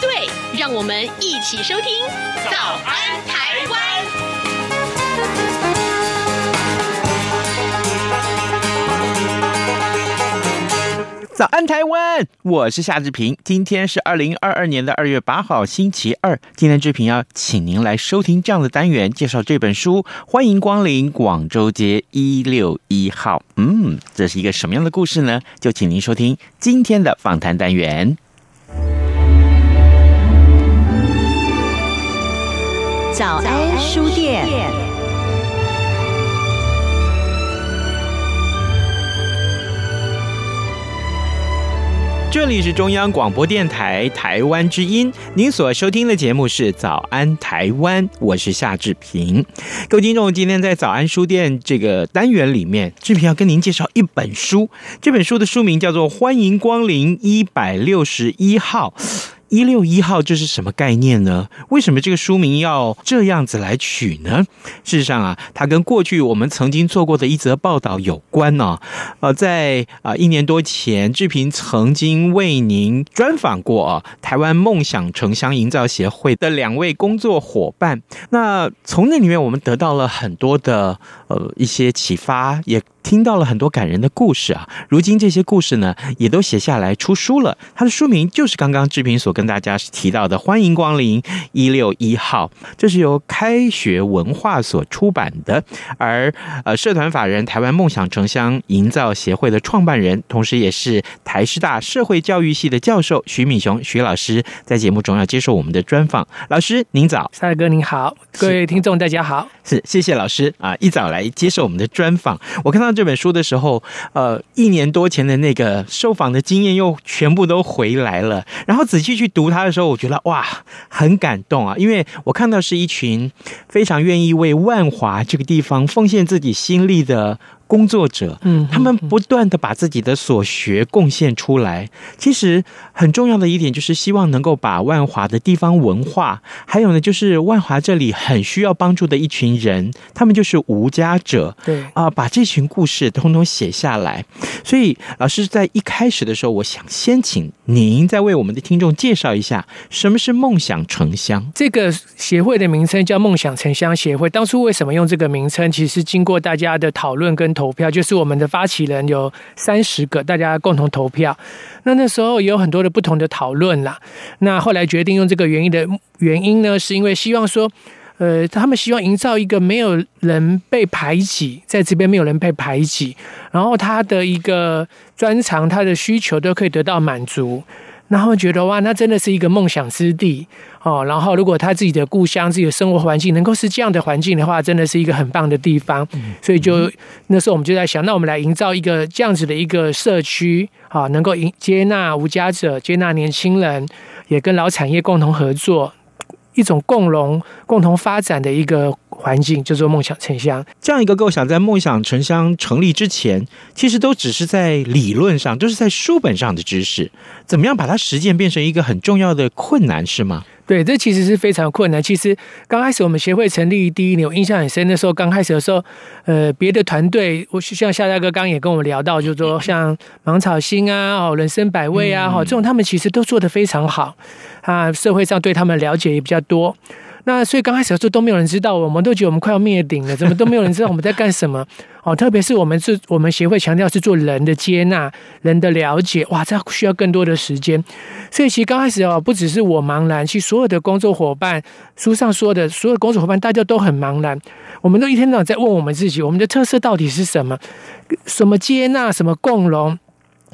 对，让我们一起收听《早安台湾》。早安，台湾！我是夏志平。今天是二零二二年的二月八号，星期二。今天志平要请您来收听这样的单元，介绍这本书。欢迎光临广州街一六一号。嗯，这是一个什么样的故事呢？就请您收听今天的访谈单元。早安书店。这里是中央广播电台台湾之音，您所收听的节目是《早安台湾》，我是夏志平。各位听众，今天在早安书店这个单元里面，志平要跟您介绍一本书，这本书的书名叫做《欢迎光临一百六十一号》。一六一号，这是什么概念呢？为什么这个书名要这样子来取呢？事实上啊，它跟过去我们曾经做过的一则报道有关呢、呃，在啊一年多前，志平曾经为您专访过啊台湾梦想城乡营造协会的两位工作伙伴。那从那里面，我们得到了很多的呃一些启发，也听到了很多感人的故事啊。如今这些故事呢，也都写下来出书了。它的书名就是刚刚志平所。跟大家提到的，欢迎光临一六一号，这是由开学文化所出版的，而呃，社团法人台湾梦想城乡营造协会的创办人，同时也是台师大社会教育系的教授徐敏雄徐老师，在节目中要接受我们的专访。老师您早，赛哥您好，各位听众大家好，是谢谢老师啊，一早来接受我们的专访。我看到这本书的时候，呃，一年多前的那个受访的经验又全部都回来了，然后仔细去。读它的时候，我觉得哇，很感动啊！因为我看到是一群非常愿意为万华这个地方奉献自己心力的。工作者，嗯，他们不断的把自己的所学贡献出来。其实很重要的一点就是希望能够把万华的地方文化，还有呢，就是万华这里很需要帮助的一群人，他们就是无家者，对啊，把这群故事通通写下来。所以老师在一开始的时候，我想先请您再为我们的听众介绍一下什么是梦想城乡。这个协会的名称叫梦想城乡协会，当初为什么用这个名称？其实经过大家的讨论跟。投票就是我们的发起人有三十个，大家共同投票。那那时候也有很多的不同的讨论啦。那后来决定用这个原因的原因呢，是因为希望说，呃，他们希望营造一个没有人被排挤，在这边没有人被排挤，然后他的一个专长、他的需求都可以得到满足。然后觉得哇，那真的是一个梦想之地哦。然后如果他自己的故乡、自己的生活环境能够是这样的环境的话，真的是一个很棒的地方。所以就那时候我们就在想，那我们来营造一个这样子的一个社区啊，能够迎接纳无家者、接纳年轻人，也跟老产业共同合作。一种共荣、共同发展的一个环境，叫做梦想城乡。这样一个构想，在梦想城乡成立之前，其实都只是在理论上，都是在书本上的知识。怎么样把它实践变成一个很重要的困难，是吗？对，这其实是非常困难。其实刚开始我们协会成立第一年，我印象很深。那时候刚开始的时候，呃，别的团队，我像夏大哥刚刚也跟我们聊到，就是说像芒草心啊、哦人生百味啊，哈、嗯，这种他们其实都做得非常好啊，社会上对他们了解也比较多。那所以刚开始的时候都没有人知道，我们都觉得我们快要灭顶了，怎么都没有人知道我们在干什么 哦。特别是我们是，我们协会强调是做人的接纳、人的了解，哇，这需要更多的时间。所以其实刚开始哦，不只是我茫然，其实所有的工作伙伴，书上说的所有工作伙伴，大家都很茫然。我们都一天到晚在问我们自己，我们的特色到底是什么？什么接纳？什么共荣？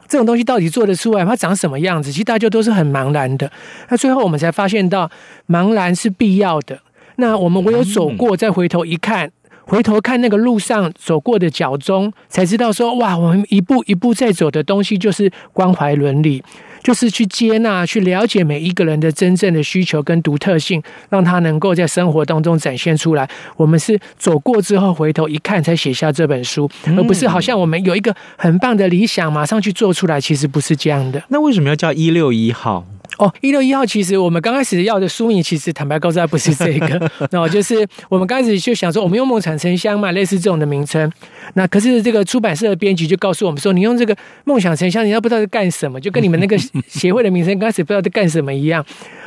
这种东西到底做得出来？它长什么样子？其实大家都是很茫然的。那最后我们才发现到，茫然是必要的。那我们唯有走过，再回头一看，回头看那个路上走过的脚踪，才知道说，哇，我们一步一步在走的东西就是关怀伦理，就是去接纳、去了解每一个人的真正的需求跟独特性，让他能够在生活当中展现出来。我们是走过之后回头一看才写下这本书，而不是好像我们有一个很棒的理想马上去做出来，其实不是这样的。那为什么要叫一六一号？哦，一六一号，其实我们刚开始要的书名，其实坦白告诉他不是这个，那就是我们刚开始就想说，我们用梦想城乡嘛，类似这种的名称。那可是这个出版社的编辑就告诉我们说，你用这个梦想成香，你要不知道在干什么，就跟你们那个 协会的名称刚开始不知道在干什么一样。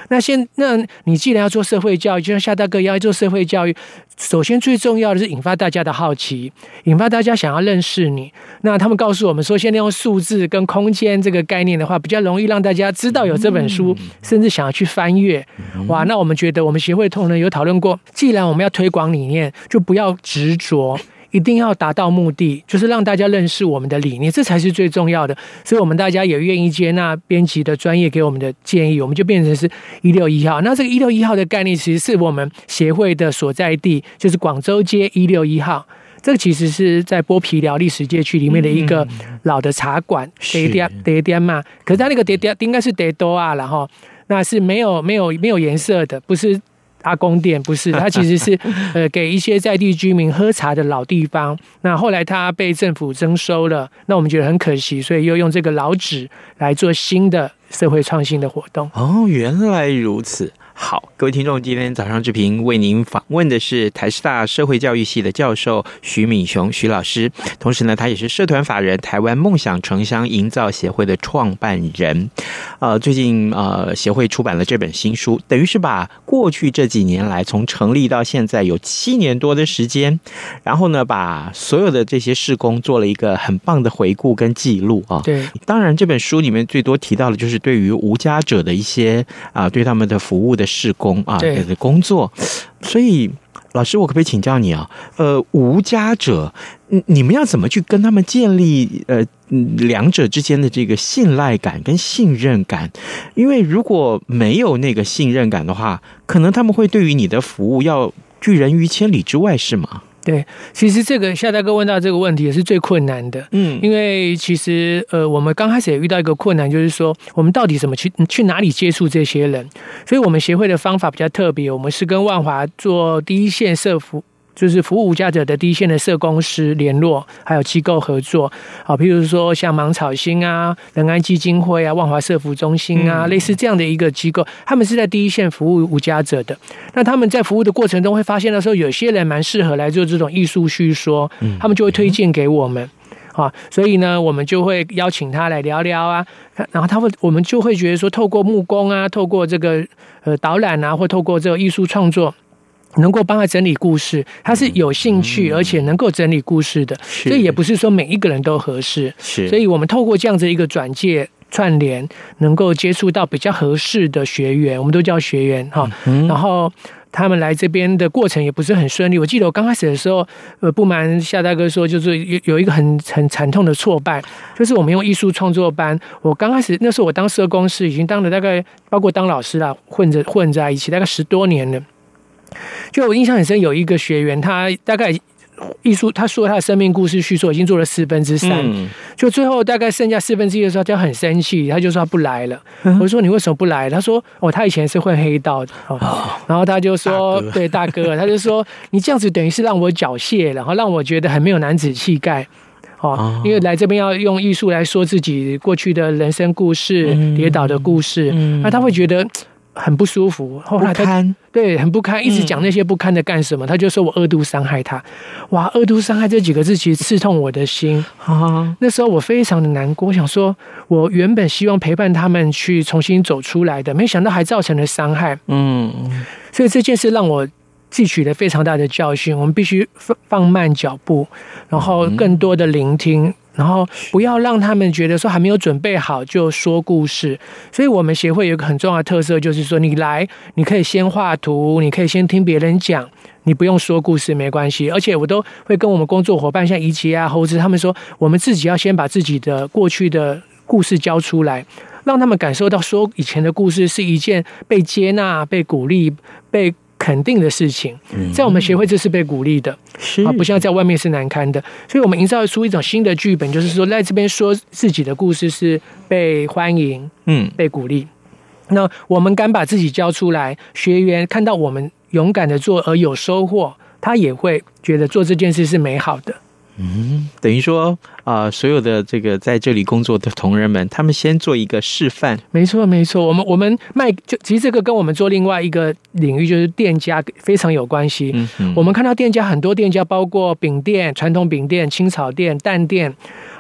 那现，那你既然要做社会教育，就像夏大哥要做社会教育，首先最重要的是引发大家的好奇，引发大家想要认识你。那他们告诉我们说，现在用数字跟空间这个概念的话，比较容易让大家知道有这本书，甚至想要去翻阅。哇，那我们觉得我们协会同仁有讨论过，既然我们要推广理念，就不要执着。一定要达到目的，就是让大家认识我们的理念，这才是最重要的。所以，我们大家也愿意接纳编辑的专业给我们的建议，我们就变成是一六一号。那这个一六一号的概念，其实是我们协会的所在地，就是广州街一六一号。这个其实是在剥皮寮历史街区里面的一个老的茶馆，爹爹爹爹嘛。可是它那个爹爹应该是爹多啊，然后那是没有没有没有颜色的，不是。阿公店不是，它其实是呃给一些在地居民喝茶的老地方。那后来它被政府征收了，那我们觉得很可惜，所以又用这个老址来做新的社会创新的活动。哦，原来如此。好，各位听众，今天早上志平为您访问的是台师大社会教育系的教授徐敏雄徐老师，同时呢，他也是社团法人台湾梦想城乡营造协会的创办人。呃，最近呃，协会出版了这本新书，等于是把过去这几年来从成立到现在有七年多的时间，然后呢，把所有的这些事工做了一个很棒的回顾跟记录啊。对，当然这本书里面最多提到的就是对于无家者的一些啊、呃，对他们的服务的。事工啊，对的工作，所以老师，我可不可以请教你啊？呃，无家者，你们要怎么去跟他们建立呃两者之间的这个信赖感跟信任感？因为如果没有那个信任感的话，可能他们会对于你的服务要拒人于千里之外，是吗？对，其实这个夏大哥问到这个问题也是最困难的，嗯，因为其实呃，我们刚开始也遇到一个困难，就是说我们到底怎么去去哪里接触这些人？所以我们协会的方法比较特别，我们是跟万华做第一线社服。就是服务无家者的第一线的社工师联络，还有机构合作，啊，譬如说像芒草心啊、仁安基金会啊、万华社服中心啊，类似这样的一个机构，他们是在第一线服务无家者的。那他们在服务的过程中会发现的时候，有些人蛮适合来做这种艺术叙说，他们就会推荐给我们，啊，所以呢，我们就会邀请他来聊聊啊，然后他会，我们就会觉得说，透过木工啊，透过这个呃导览啊，或透过这个艺术创作。能够帮他整理故事，他是有兴趣而且能够整理故事的，所以也不是说每一个人都合适。是，所以我们透过这样子一个转介串联，能够接触到比较合适的学员，我们都叫学员哈。然后他们来这边的过程也不是很顺利。我记得我刚开始的时候，呃，不瞒夏大哥说，就是有有一个很很惨痛的挫败，就是我们用艺术创作班，我刚开始那时候我当社工师已经当了大概包括当老师啦，混着混在一起大概十多年了。就我印象很深，有一个学员，他大概艺术，他说他的生命故事叙述已经做了四分之三，嗯、就最后大概剩下四分之一的时候，他很生气，他就说他不来了。嗯、我说你为什么不来？他说哦，他以前是混黑道的，哦。哦、然后他就说对大哥，他就说你这样子等于是让我缴械，然后让我觉得很没有男子气概，哦，哦。因为来这边要用艺术来说自己过去的人生故事、嗯、跌倒的故事，嗯、那他会觉得。很不舒服，后来他堪对很不堪，一直讲那些不堪的干什么？嗯、他就说我二度伤害他，哇，二度伤害这几个字其实刺痛我的心啊！那时候我非常的难过，我想说，我原本希望陪伴他们去重新走出来的，没想到还造成了伤害。嗯，所以这件事让我汲取了非常大的教训，我们必须放放慢脚步，然后更多的聆听。然后不要让他们觉得说还没有准备好就说故事，所以我们协会有一个很重要的特色，就是说你来，你可以先画图，你可以先听别人讲，你不用说故事没关系。而且我都会跟我们工作伙伴像怡琪啊、猴子他们说，我们自己要先把自己的过去的故事交出来，让他们感受到说以前的故事是一件被接纳、被鼓励、被肯定的事情，嗯在我们协会这是被鼓励的，是啊，不像在外面是难堪的。所以，我们营造出一种新的剧本，就是说，在这边说自己的故事是被欢迎、嗯被鼓励。那我们敢把自己交出来，学员看到我们勇敢的做而有收获，他也会觉得做这件事是美好的。等于说啊、呃，所有的这个在这里工作的同仁们，他们先做一个示范。没错，没错。我们我们卖就其实这个跟我们做另外一个领域就是店家非常有关系。嗯嗯我们看到店家很多店家，包括饼店、传统饼店、青草店、蛋店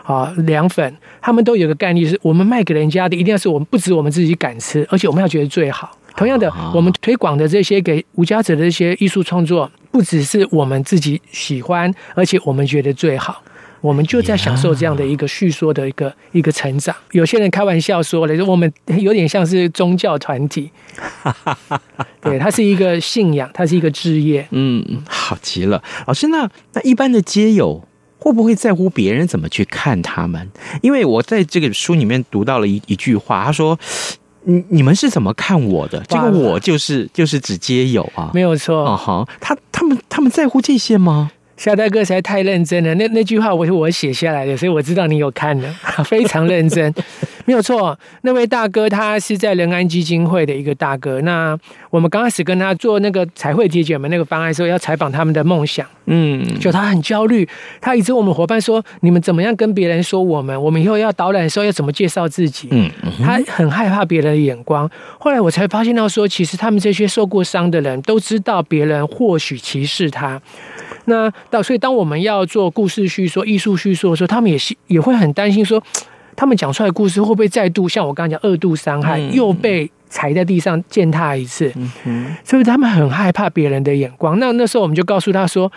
啊、凉粉，他们都有个概念，是我们卖给人家的，一定要是我们不止我们自己敢吃，而且我们要觉得最好。同样的，我们推广的这些给无家者的这些艺术创作，不只是我们自己喜欢，而且我们觉得最好。我们就在享受这样的一个叙说的一个一个成长。有些人开玩笑说了，我们有点像是宗教团体。对，它是一个信仰，它是一个职业。嗯，好极了，老师。那那一般的街友会不会在乎别人怎么去看他们？因为我在这个书里面读到了一一句话，他说。你你们是怎么看我的？这个我就是就是指街友啊，没有错。啊哈，他他们他们在乎这些吗？夏大哥实在太认真了，那那句话我是我写下来的，所以我知道你有看的，非常认真，没有错。那位大哥他是在仁安基金会的一个大哥，那我们刚开始跟他做那个彩绘姐姐们那个方案的时候，要采访他们的梦想，嗯，就他很焦虑，他一直我们伙伴说，你们怎么样跟别人说我们，我们以后要导览的时候要怎么介绍自己，嗯，他很害怕别人的眼光。后来我才发现到说，其实他们这些受过伤的人都知道别人或许歧视他。那到所以，当我们要做故事叙说、艺术叙说的时候，他们也是也会很担心，说他们讲出来的故事会不会再度像我刚刚讲二度伤害，又被踩在地上践踏一次？所以他们很害怕别人的眼光。那那时候我们就告诉他说，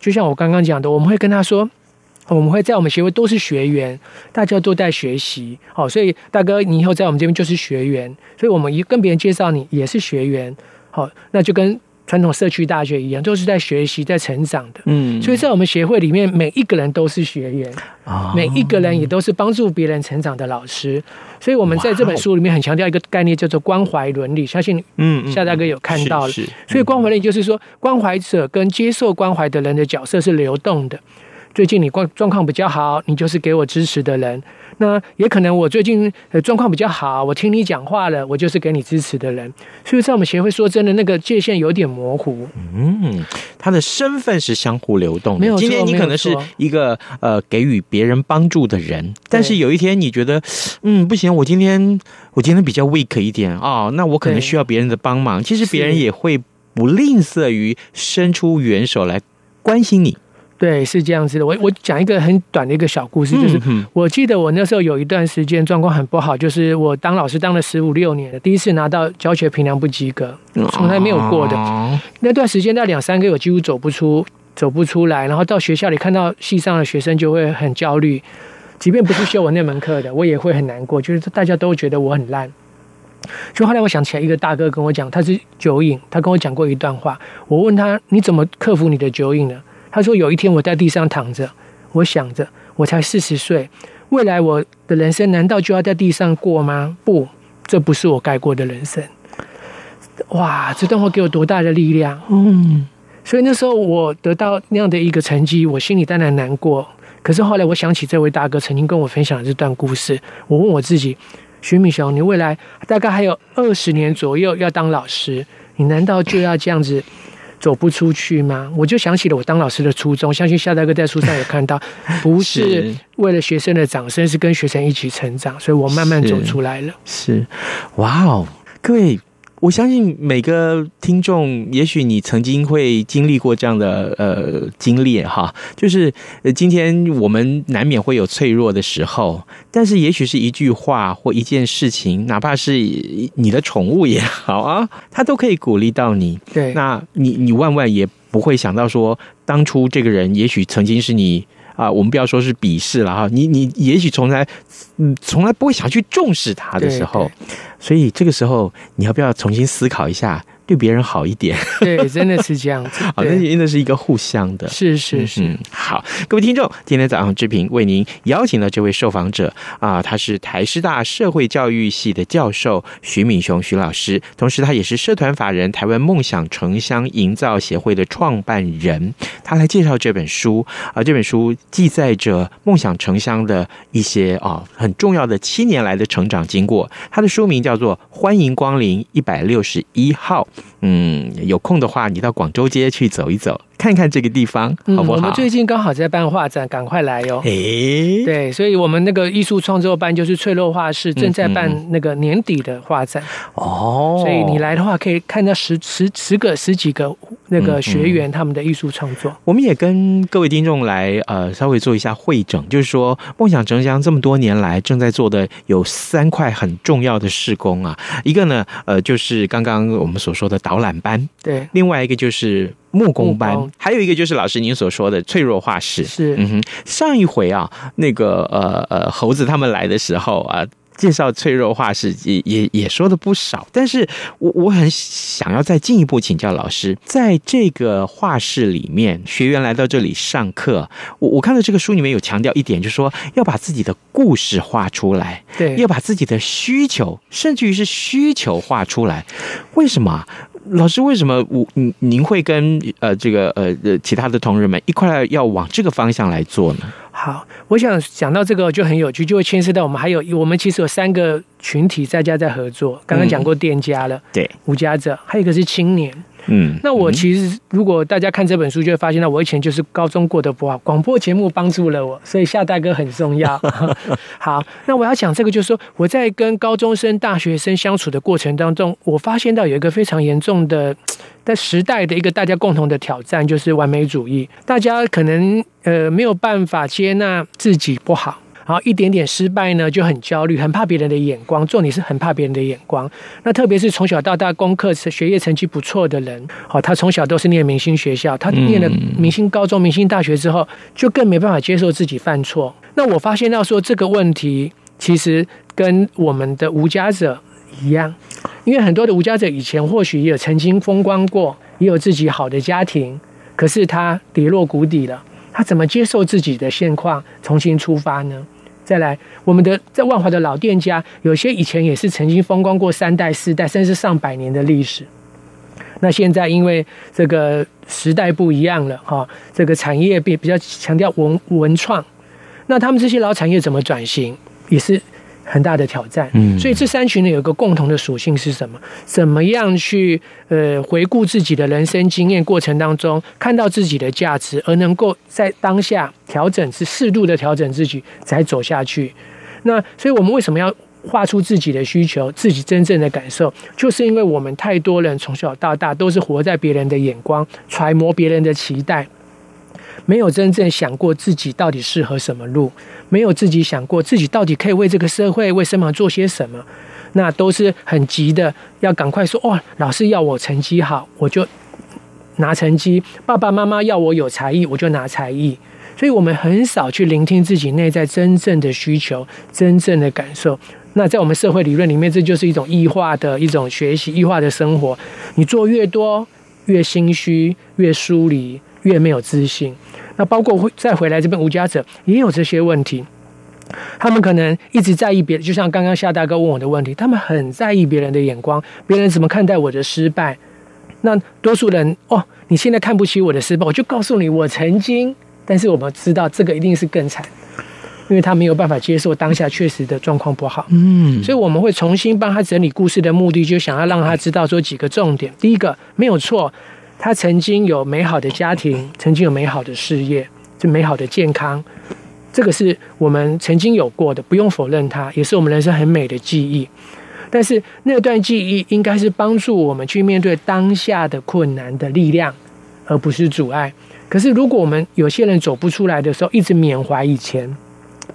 就像我刚刚讲的，我们会跟他说，我们会在我们协会都是学员，大家都在学习。好，所以大哥，你以后在我们这边就是学员，所以我们一跟别人介绍你也是学员。好，那就跟。传统社区大学一样，都是在学习、在成长的。嗯，所以在我们协会里面，每一个人都是学员，哦、每一个人也都是帮助别人成长的老师。所以，我们在这本书里面很强调一个概念，叫做关怀伦理。相信嗯，夏大哥有看到了。是是所以，关怀伦理就是说，关怀者跟接受关怀的人的角色是流动的。最近你状状况比较好，你就是给我支持的人。那也可能我最近呃状况比较好，我听你讲话了，我就是给你支持的人。所以在我们协会说真的，那个界限有点模糊。嗯，他的身份是相互流动的。没有，今天你可能是一个呃给予别人帮助的人，但是有一天你觉得嗯不行，我今天我今天比较 weak 一点哦，那我可能需要别人的帮忙。其实别人也会不吝啬于伸出援手来关心你。对，是这样子的。我我讲一个很短的一个小故事，就是我记得我那时候有一段时间状况很不好，就是我当老师当了十五六年了，第一次拿到教学评量不及格，从来没有过的。那段时间那两三个月我几乎走不出，走不出来。然后到学校里看到系上的学生就会很焦虑，即便不是修我那门课的，我也会很难过，就是大家都觉得我很烂。就后来我想起来，一个大哥跟我讲，他是酒瘾，他跟我讲过一段话。我问他，你怎么克服你的酒瘾呢？他说：“有一天我在地上躺着，我想着，我才四十岁，未来我的人生难道就要在地上过吗？不，这不是我该过的人生。哇，这段话给我多大的力量！嗯，所以那时候我得到那样的一个成绩，我心里当然难过。可是后来我想起这位大哥曾经跟我分享的这段故事，我问我自己：徐敏雄，你未来大概还有二十年左右要当老师，你难道就要这样子？”走不出去吗？我就想起了我当老师的初衷。相信夏大哥在书上有看到，不是为了学生的掌声，是跟学生一起成长，所以我慢慢走出来了。是，是，哇哦，各位。我相信每个听众，也许你曾经会经历过这样的呃经历哈，就是呃今天我们难免会有脆弱的时候，但是也许是一句话或一件事情，哪怕是你的宠物也好啊，它都可以鼓励到你。对，那你你万万也不会想到说，当初这个人也许曾经是你。啊，我们不要说是鄙视了哈，你你也许从来嗯从来不会想去重视他的时候，所以这个时候你要不要重新思考一下，对别人好一点。对，真的是这样子。好，那真的是一个互相的。是是是、嗯。好，各位听众，今天早上志平为您邀请了这位受访者啊，他是台师大社会教育系的教授徐敏雄徐老师，同时他也是社团法人台湾梦想城乡营造协会的创办人。他来介绍这本书啊，这本书记载着梦想城乡的一些啊很重要的七年来的成长经过。他的书名叫做《欢迎光临一百六十一号》。嗯，有空的话，你到广州街去走一走。看看这个地方好不好？嗯，我们最近刚好在办画展，赶快来哟！诶，对，所以我们那个艺术创作班就是脆弱画室正在办那个年底的画展哦，所以你来的话可以看到十十十个十几个那个学员他们的艺术创作。我们也跟各位听众来呃稍微做一下会诊，就是说梦想城乡这么多年来正在做的有三块很重要的事工啊，一个呢呃就是刚刚我们所说的导览班，对，另外一个就是。木工班，还有一个就是老师您所说的脆弱画室。是，嗯哼，上一回啊，那个呃呃猴子他们来的时候啊。介绍脆弱画室也也也说的不少，但是我我很想要再进一步请教老师，在这个画室里面，学员来到这里上课，我我看到这个书里面有强调一点，就是说要把自己的故事画出来，对，要把自己的需求，甚至于是需求画出来。为什么？老师为什么我您您会跟呃这个呃呃其他的同仁们一块要往这个方向来做呢？好，我想讲到这个就很有趣，就会牵涉到我们还有我们其实有三个群体在家在合作。刚刚讲过店家了，嗯、对，无家者，还有一个是青年。嗯，那我其实如果大家看这本书，就会发现到我以前就是高中过得不好，广播节目帮助了我，所以夏大哥很重要。好，那我要讲这个，就是说我在跟高中生、大学生相处的过程当中，我发现到有一个非常严重的。在时代的一个大家共同的挑战就是完美主义，大家可能呃没有办法接纳自己不好，然后一点点失败呢就很焦虑，很怕别人的眼光，重点是很怕别人的眼光。那特别是从小到大功课学业成绩不错的人，好，他从小都是念明星学校，他念了明星高中、明星大学之后，就更没办法接受自己犯错。那我发现到说这个问题其实跟我们的无家者一样。因为很多的无家者以前或许也有曾经风光过，也有自己好的家庭，可是他跌落谷底了，他怎么接受自己的现况，重新出发呢？再来，我们的在万华的老店家，有些以前也是曾经风光过三代、四代，甚至上百年的历史。那现在因为这个时代不一样了，哈，这个产业比比较强调文文创，那他们这些老产业怎么转型，也是。很大的挑战，嗯，所以这三群呢有一个共同的属性是什么？怎么样去呃回顾自己的人生经验过程当中，看到自己的价值，而能够在当下调整，是适度的调整自己，才走下去。那所以我们为什么要画出自己的需求，自己真正的感受？就是因为我们太多人从小到大都是活在别人的眼光，揣摩别人的期待。没有真正想过自己到底适合什么路，没有自己想过自己到底可以为这个社会、为什么做些什么，那都是很急的，要赶快说哦，老师要我成绩好，我就拿成绩；爸爸妈妈要我有才艺，我就拿才艺。所以我们很少去聆听自己内在真正的需求、真正的感受。那在我们社会理论里面，这就是一种异化的一种学习、异化的生活。你做越多，越心虚，越疏离，越没有自信。那包括会再回来这边无家者也有这些问题，他们可能一直在意别人，就像刚刚夏大哥问我的问题，他们很在意别人的眼光，别人怎么看待我的失败。那多数人哦，你现在看不起我的失败，我就告诉你我曾经，但是我们知道这个一定是更惨，因为他没有办法接受当下确实的状况不好。嗯，所以我们会重新帮他整理故事的目的，就想要让他知道说几个重点。第一个没有错。他曾经有美好的家庭，曾经有美好的事业，就美好的健康，这个是我们曾经有过的，不用否认它，也是我们人生很美的记忆。但是那段记忆应该是帮助我们去面对当下的困难的力量，而不是阻碍。可是如果我们有些人走不出来的时候，一直缅怀以前，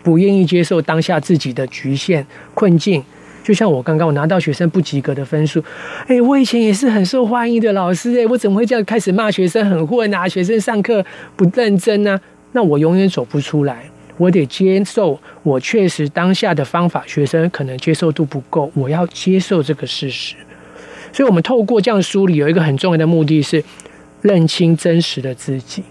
不愿意接受当下自己的局限困境。就像我刚刚我拿到学生不及格的分数，哎，我以前也是很受欢迎的老师，哎，我怎么会这样开始骂学生很混啊？学生上课不认真啊？那我永远走不出来，我得接受我确实当下的方法，学生可能接受度不够，我要接受这个事实。所以，我们透过这样梳理，有一个很重要的目的是认清真实的自己，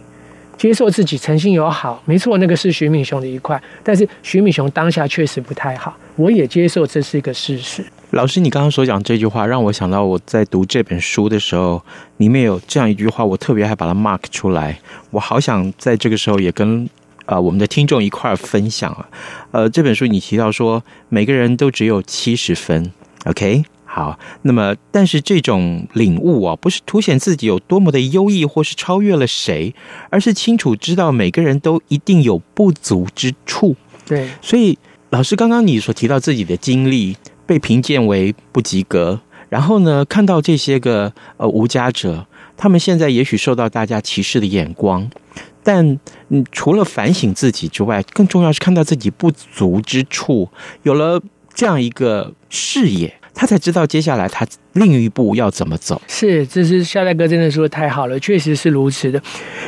接受自己，诚心友好。没错，那个是徐敏雄的一块，但是徐敏雄当下确实不太好，我也接受这是一个事实。老师，你刚刚所讲这句话，让我想到我在读这本书的时候，里面有这样一句话，我特别还把它 mark 出来，我好想在这个时候也跟。啊、我们的听众一块儿分享啊，呃，这本书你提到说每个人都只有七十分，OK，好，那么但是这种领悟啊，不是凸显自己有多么的优异或是超越了谁，而是清楚知道每个人都一定有不足之处。对，所以老师刚刚你所提到自己的经历被评鉴为不及格，然后呢，看到这些个呃无家者，他们现在也许受到大家歧视的眼光。但嗯，除了反省自己之外，更重要是看到自己不足之处，有了这样一个视野，他才知道接下来他另一步要怎么走。是，这是夏大哥真的说的太好了，确实是如此的。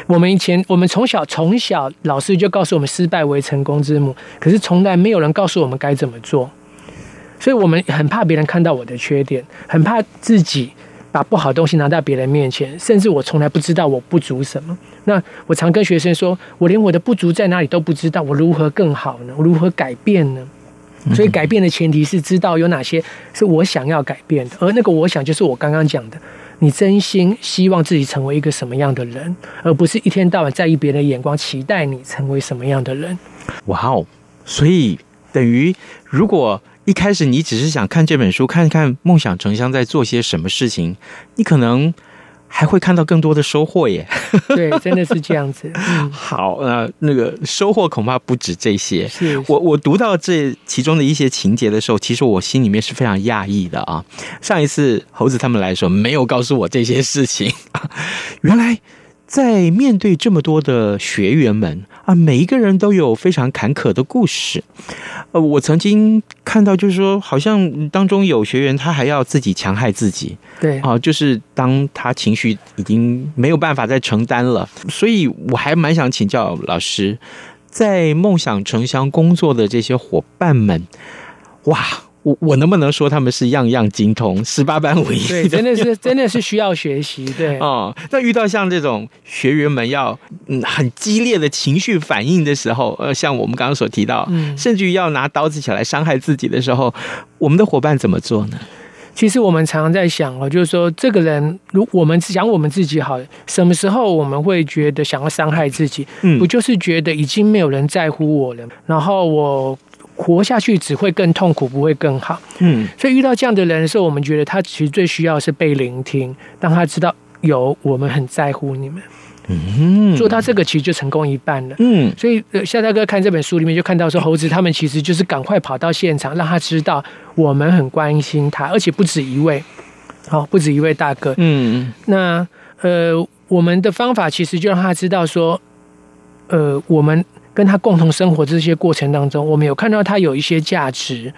我们以前，我们从小从小老师就告诉我们，失败为成功之母，可是从来没有人告诉我们该怎么做，所以我们很怕别人看到我的缺点，很怕自己。把不好的东西拿到别人面前，甚至我从来不知道我不足什么。那我常跟学生说，我连我的不足在哪里都不知道，我如何更好呢？我如何改变呢？所以改变的前提是知道有哪些是我想要改变的，而那个我想就是我刚刚讲的，你真心希望自己成为一个什么样的人，而不是一天到晚在意别人的眼光，期待你成为什么样的人。哇哦！所以等于如果。一开始你只是想看这本书，看看梦想成乡在做些什么事情，你可能还会看到更多的收获耶。对，真的是这样子。嗯、好，那那个收获恐怕不止这些。是，是我我读到这其中的一些情节的时候，其实我心里面是非常讶异的啊。上一次猴子他们来的时候，没有告诉我这些事情。原来在面对这么多的学员们啊，每一个人都有非常坎坷的故事。呃，我曾经看到，就是说，好像当中有学员他还要自己强害自己，对，啊，就是当他情绪已经没有办法再承担了，所以我还蛮想请教老师，在梦想城乡工作的这些伙伴们，哇！我我能不能说他们是样样精通，十八般武艺？对，真的是真的是 需要学习。对，哦，那遇到像这种学员们要嗯很激烈的情绪反应的时候，呃，像我们刚刚所提到，嗯，甚至于要拿刀子起来伤害自己的时候，我们的伙伴怎么做呢？其实我们常常在想哦，就是说这个人，如我们想我们自己好，什么时候我们会觉得想要伤害自己？嗯，不就是觉得已经没有人在乎我了，然后我。活下去只会更痛苦，不会更好。嗯，所以遇到这样的人的时候，我们觉得他其实最需要的是被聆听，让他知道有我们很在乎你们。嗯，做到这个其实就成功一半了。嗯，所以夏大哥看这本书里面就看到说，猴子他们其实就是赶快跑到现场，让他知道我们很关心他，而且不止一位，好，不止一位大哥。嗯，那呃，我们的方法其实就让他知道说，呃，我们。跟他共同生活这些过程当中，我们有看到他有一些价值，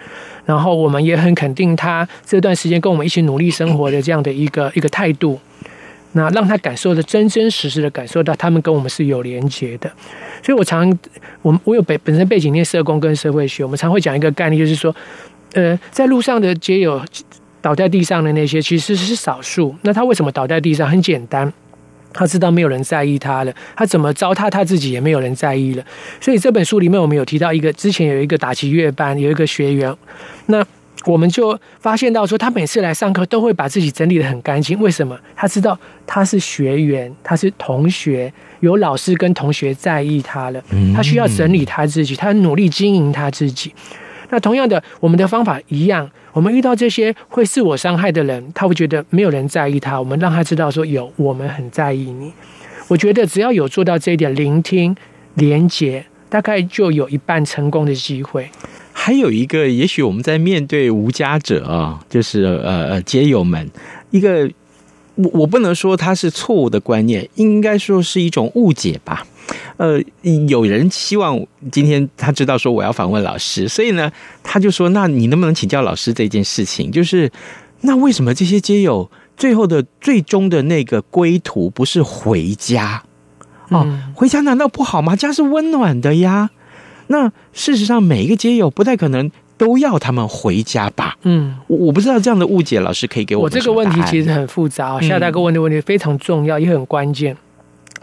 然后我们也很肯定他这段时间跟我们一起努力生活的这样的一个一个态度，那让他感受的真真实实的感受到他们跟我们是有连结的。所以我常我我有本本身背景念社工跟社会学，我们常会讲一个概念，就是说，呃，在路上的街友倒在地上的那些其实是少数，那他为什么倒在地上？很简单。他知道没有人在意他了，他怎么糟蹋他自己也没有人在意了。所以这本书里面我们有提到一个，之前有一个打击乐班有一个学员，那我们就发现到说，他每次来上课都会把自己整理的很干净。为什么？他知道他是学员，他是同学，有老师跟同学在意他了，他需要整理他自己，他努力经营他自己。那同样的，我们的方法一样。我们遇到这些会自我伤害的人，他会觉得没有人在意他。我们让他知道说有，我们很在意你。我觉得只要有做到这一点，聆听、连接，大概就有一半成功的机会。还有一个，也许我们在面对无家者啊，就是呃呃街友们，一个我我不能说他是错误的观念，应该说是一种误解吧。呃，有人希望今天他知道说我要访问老师，所以呢，他就说：“那你能不能请教老师这件事情？就是那为什么这些街友最后的最终的那个归途不是回家？哦，回家难道不好吗？家是温暖的呀。那事实上，每一个街友不太可能都要他们回家吧？嗯，我我不知道这样的误解，老师可以给我我这个问题其实很复杂。夏大哥问的问题非常重要，也很关键。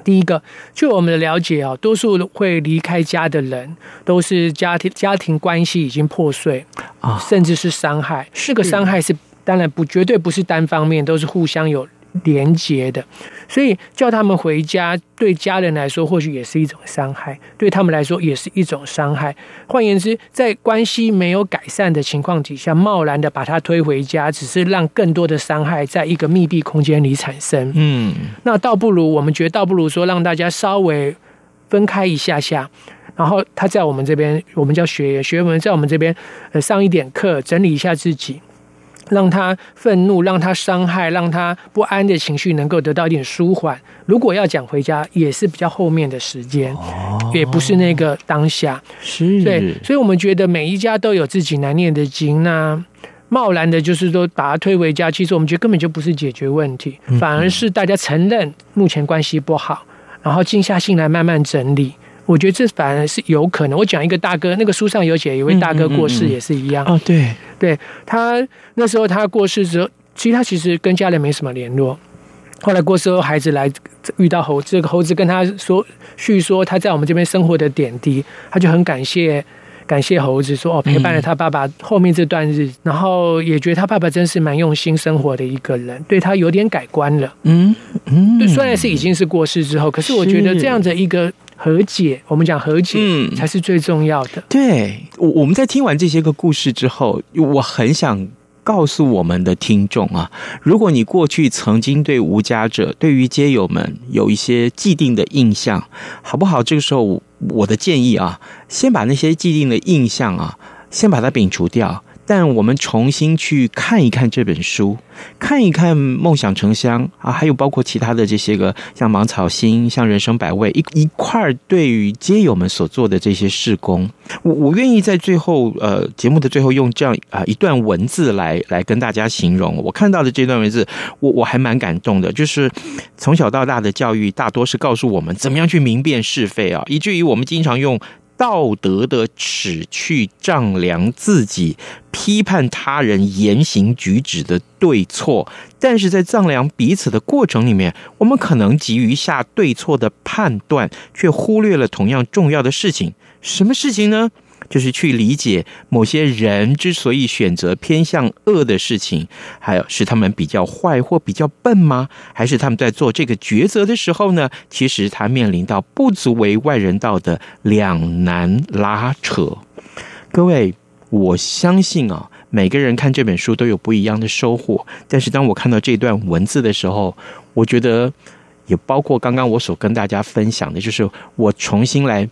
第一个，据我们的了解啊，多数会离开家的人，都是家庭家庭关系已经破碎啊，甚至是伤害。这个伤害是当然不绝对不是单方面，都是互相有连结的。所以叫他们回家，对家人来说或许也是一种伤害，对他们来说也是一种伤害。换言之，在关系没有改善的情况底下，贸然的把他推回家，只是让更多的伤害在一个密闭空间里产生。嗯，那倒不如我们觉得，倒不如说让大家稍微分开一下下，然后他在我们这边，我们叫学员，学员们在我们这边呃上一点课，整理一下自己。让他愤怒，让他伤害，让他不安的情绪能够得到一点舒缓。如果要讲回家，也是比较后面的时间，哦、也不是那个当下。是，对，所以我们觉得每一家都有自己难念的经。那贸然的，就是说把他推回家，其实我们觉得根本就不是解决问题，反而是大家承认目前关系不好，然后静下心来慢慢整理。我觉得这反而是有可能。我讲一个大哥，那个书上有写，有位大哥过世也是一样。哦，对，对他那时候他过世之后，其实他其实跟家人没什么联络。后来过世后，孩子来遇到猴子，这个猴子跟他说叙说他在我们这边生活的点滴，他就很感谢感谢猴子，说哦陪伴了他爸爸后面这段日子，然后也觉得他爸爸真是蛮用心生活的一个人，对他有点改观了。嗯嗯，虽然是已经是过世之后，可是我觉得这样的一个。和解，我们讲和解，嗯，才是最重要的。嗯、对，我我们在听完这些个故事之后，我很想告诉我们的听众啊，如果你过去曾经对无家者、对于街友们有一些既定的印象，好不好？这个时候，我的建议啊，先把那些既定的印象啊，先把它摒除掉。但我们重新去看一看这本书，看一看《梦想城乡》啊，还有包括其他的这些个，像芒草心、像人生百味一一块儿，对于街友们所做的这些事工，我我愿意在最后呃节目的最后用这样啊一段文字来来跟大家形容。我看到的这段文字，我我还蛮感动的，就是从小到大的教育大多是告诉我们怎么样去明辨是非啊，以至于我们经常用。道德的尺去丈量自己，批判他人言行举止的对错，但是在丈量彼此的过程里面，我们可能急于下对错的判断，却忽略了同样重要的事情。什么事情呢？就是去理解某些人之所以选择偏向恶的事情，还有是他们比较坏或比较笨吗？还是他们在做这个抉择的时候呢？其实他面临到不足为外人道的两难拉扯。各位，我相信啊，每个人看这本书都有不一样的收获。但是当我看到这段文字的时候，我觉得也包括刚刚我所跟大家分享的，就是我重新来。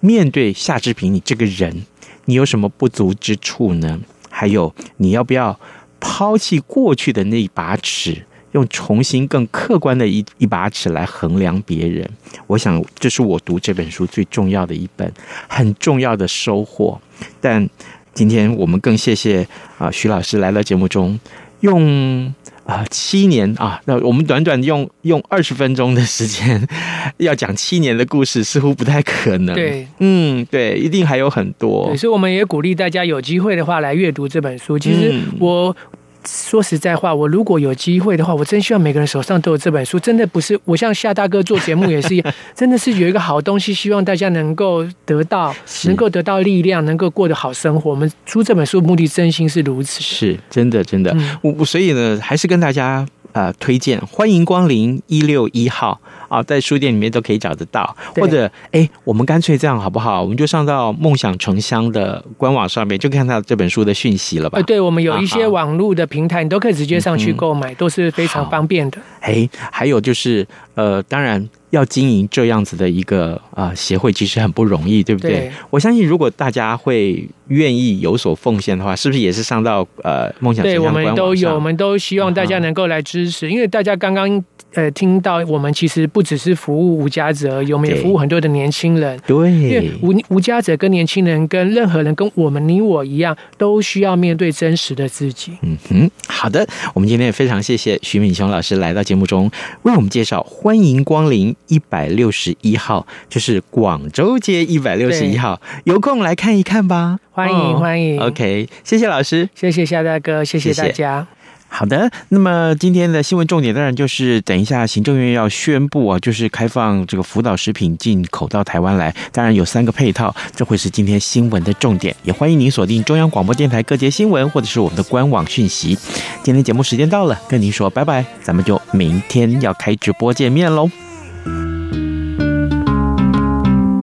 面对夏志平，你这个人，你有什么不足之处呢？还有，你要不要抛弃过去的那一把尺，用重新更客观的一一把尺来衡量别人？我想，这是我读这本书最重要的一本，很重要的收获。但今天我们更谢谢啊，徐老师来到节目中，用。啊，七年啊！那我们短短用用二十分钟的时间，要讲七年的故事，似乎不太可能。对，嗯，对，一定还有很多。所以我们也鼓励大家有机会的话来阅读这本书。其实我。嗯说实在话，我如果有机会的话，我真希望每个人手上都有这本书。真的不是我像夏大哥做节目也是一样，真的是有一个好东西，希望大家能够得到，能够得到力量，能够过得好生活。我们出这本书目的真心是如此，是真的，真的。我我所以呢，还是跟大家。呃，推荐欢迎光临一六一号啊，在书店里面都可以找得到。或者，哎，我们干脆这样好不好？我们就上到梦想城乡的官网上面，就看到这本书的讯息了吧？呃，对，我们有一些网络的平台，你都可以直接上去购买，嗯，都是非常方便的。哎，还有就是，呃，当然。要经营这样子的一个啊、呃、协会，其实很不容易，对不对？对，我相信，如果大家会愿意有所奉献的话，是不是也是上到呃梦想？对，我们都有，我们都希望大家能够来支持，嗯、因为大家刚刚呃听到，我们其实不只是服务无家者，我们也服务很多的年轻人。对，因为无无家者跟年轻人跟任何人跟我们你我一样，都需要面对真实的自己。嗯哼，好的，我们今天也非常谢谢徐敏雄老师来到节节目中为我们介绍。欢迎光临一百六十一号，就是广州街一百六十一号，有空来看一看吧。欢迎欢迎。OK，谢谢老师，谢谢夏大哥，谢谢大家。好的，那么今天的新闻重点当然就是等一下行政院要宣布啊，就是开放这个福岛食品进口到台湾来，当然有三个配套，这会是今天新闻的重点。也欢迎您锁定中央广播电台各节新闻或者是我们的官网讯息。今天节目时间到了，跟您说拜拜，咱们就明天要开直播见面喽。